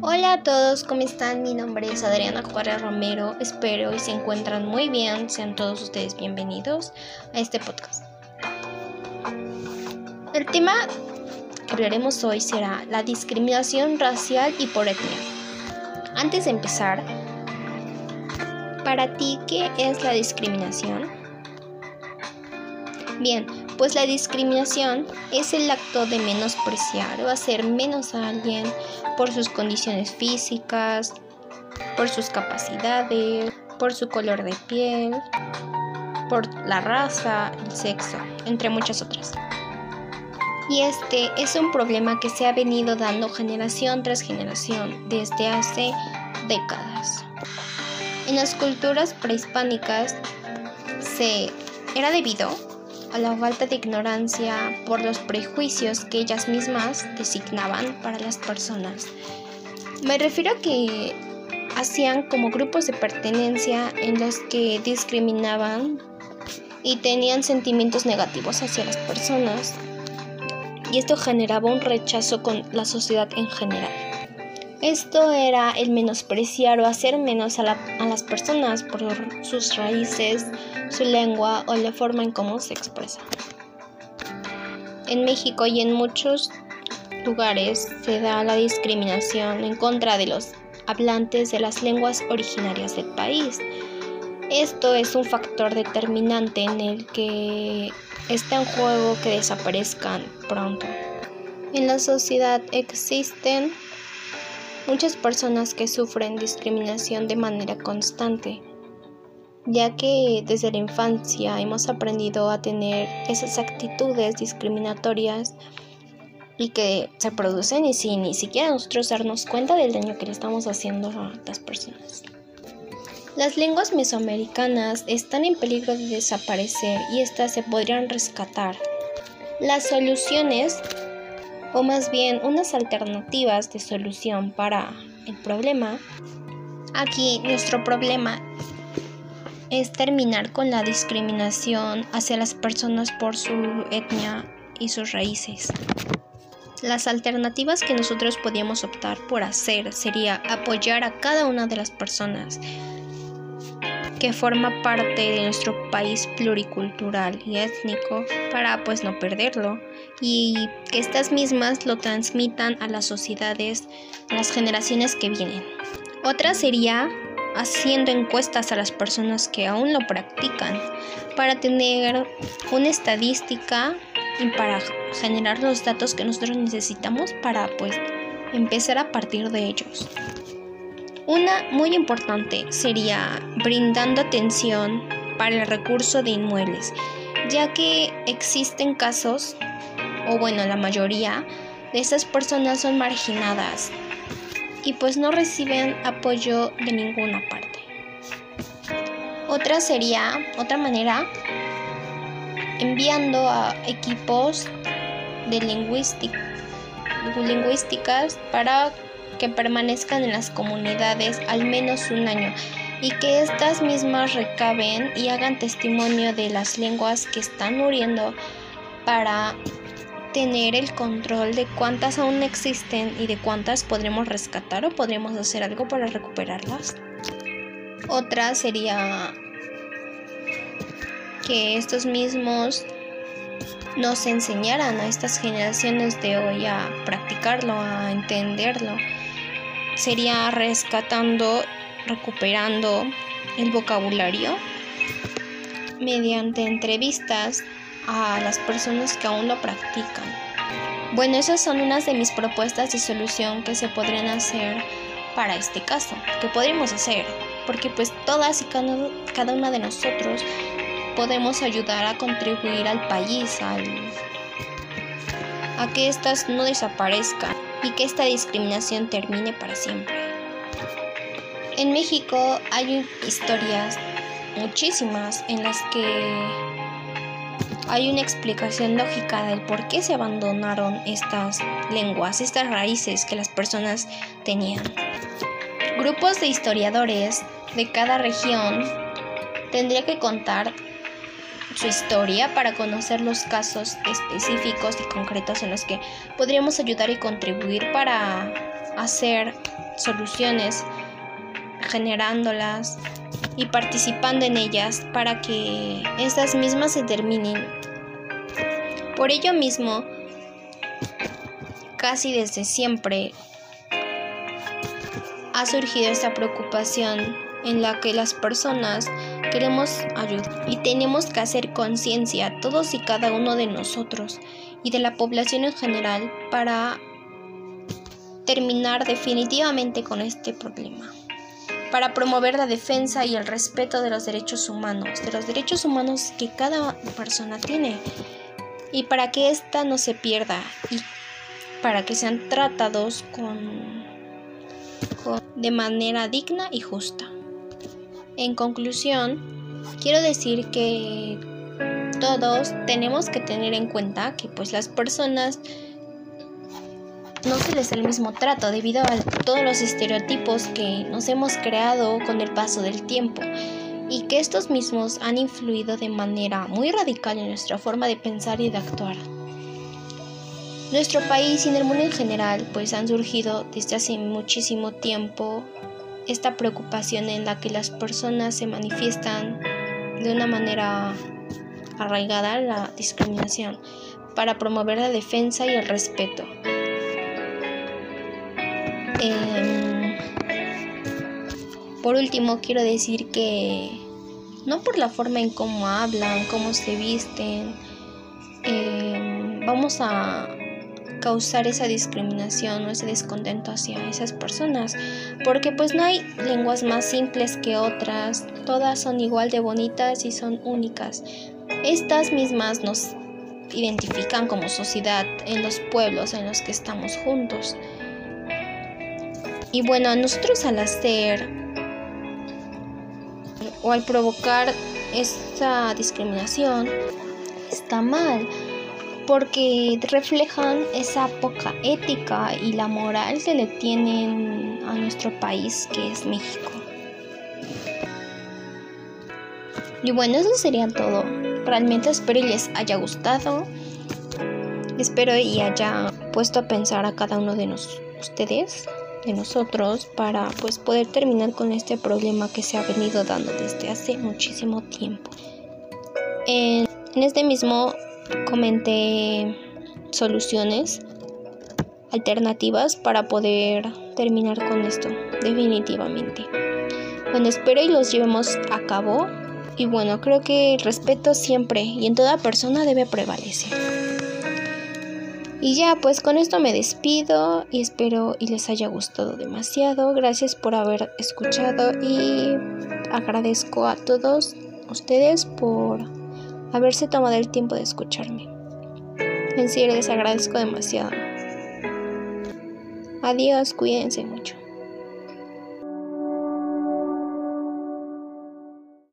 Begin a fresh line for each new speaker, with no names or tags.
Hola a todos, ¿cómo están? Mi nombre es Adriana Juárez Romero. Espero y se encuentran muy bien. Sean todos ustedes bienvenidos a este podcast. El tema que hablaremos hoy será la discriminación racial y por etnia. Antes de empezar, para ti, ¿qué es la discriminación? Bien, pues la discriminación es el acto de menospreciar o hacer menos a alguien por sus condiciones físicas, por sus capacidades, por su color de piel, por la raza, el sexo, entre muchas otras. Y este es un problema que se ha venido dando generación tras generación desde hace décadas. En las culturas prehispánicas se era debido a la falta de ignorancia por los prejuicios que ellas mismas designaban para las personas. Me refiero a que hacían como grupos de pertenencia en los que discriminaban y tenían sentimientos negativos hacia las personas. Y esto generaba un rechazo con la sociedad en general. Esto era el menospreciar o hacer menos a, las personas por sus raíces, su lengua o la forma en cómo se expresa. En México y en muchos lugares se da la discriminación en contra de los hablantes de las lenguas originarias del país. Esto es un factor determinante en el que está en juego que desaparezcan pronto. En la sociedad existen muchas personas que sufren discriminación de manera constante, ya que desde la infancia hemos aprendido a tener esas actitudes discriminatorias y que se producen y sin ni siquiera nosotros darnos cuenta del daño que le estamos haciendo a las personas. Las lenguas mesoamericanas están en peligro de desaparecer y estas se podrían rescatar. Las soluciones o más bien unas alternativas de solución para el problema. Aquí nuestro problema es terminar con la discriminación hacia las personas por su etnia y sus raíces. Las alternativas que nosotros podíamos optar por hacer sería apoyar a cada una de las personas que forma parte de nuestro país pluricultural y étnico para pues no perderlo y que estas mismas lo transmitan a las sociedades, a las generaciones que vienen. Otra sería haciendo encuestas a las personas que aún lo practican para tener una estadística y para generar los datos que nosotros necesitamos para pues empezar a partir de ellos. Una muy importante sería brindando atención para el recurso de inmuebles, ya que existen casos, o bueno, la mayoría de esas personas son marginadas y pues no reciben apoyo de ninguna parte. Otra sería, otra manera, enviando a equipos de lingüísticas para que permanezcan en las comunidades al menos un año y que éstas mismas recaben y hagan testimonio de las lenguas que están muriendo para tener el control de cuántas aún existen y de cuántas podremos rescatar o podremos hacer algo para recuperarlas. Otra sería que estos mismos nos enseñaran a estas generaciones de hoy a practicarlo, a entenderlo sería rescatando, recuperando el vocabulario mediante entrevistas a las personas que aún lo practican. Bueno, esas son unas de mis propuestas de solución que se podrían hacer para este caso, que podríamos hacer, porque pues todas y cada, una de nosotros podemos ayudar a contribuir al país, a que éstas no desaparezcan y que esta discriminación termine para siempre. En México hay historias muchísimas en las que hay una explicación lógica del por qué se abandonaron estas lenguas, estas raíces que las personas tenían. Grupos de historiadores de cada región tendría que contar su historia para conocer los casos específicos y concretos en los que podríamos ayudar y contribuir para hacer soluciones, generándolas y participando en ellas para que estas mismas se terminen. Por ello mismo, casi desde siempre ha surgido esta preocupación en la que las personas queremos ayudar y tenemos que hacer conciencia todos y cada uno de nosotros y de la población en general para terminar definitivamente con este problema para promover la defensa y el respeto de los derechos humanos, de los derechos humanos que cada persona tiene, y para que ésta no se pierda y para que sean tratados con, de manera digna y justa. En conclusión, quiero decir que todos tenemos que tener en cuenta que pues las personas no se les da el mismo trato debido a todos los estereotipos que nos hemos creado con el paso del tiempo y que estos mismos han influido de manera muy radical en nuestra forma de pensar y de actuar. Nuestro país y en el mundo en general pues han surgido desde hace muchísimo tiempo esta preocupación en la que las personas se manifiestan de una manera arraigada la discriminación para promover la defensa y el respeto. Em, por último, quiero decir que no por la forma en cómo hablan, cómo se visten, em, vamos a causar esa discriminación o ese descontento hacia esas personas, porque pues no hay lenguas más simples que otras, todas son igual de bonitas y son únicas. Estas mismas nos identifican como sociedad en los pueblos en los que estamos juntos. Y bueno, nosotros al hacer o al provocar esta discriminación está mal porque reflejan esa poca ética y la moral que le tienen a nuestro país que es México. Y bueno, eso sería todo. Realmente espero y les haya gustado. Espero y haya puesto a pensar a cada uno de ustedes de nosotros para pues poder terminar con este problema que se ha venido dando desde hace muchísimo tiempo. En, este mismo comenté soluciones alternativas para poder terminar con esto definitivamente. Bueno, espero y los llevemos a cabo y bueno, creo que el respeto siempre y en toda persona debe prevalecer. Y ya, pues con esto me despido y espero y les haya gustado demasiado. Gracias por haber escuchado y agradezco a todos ustedes por haberse tomado el tiempo de escucharme. En serio les agradezco demasiado. Adiós, cuídense mucho.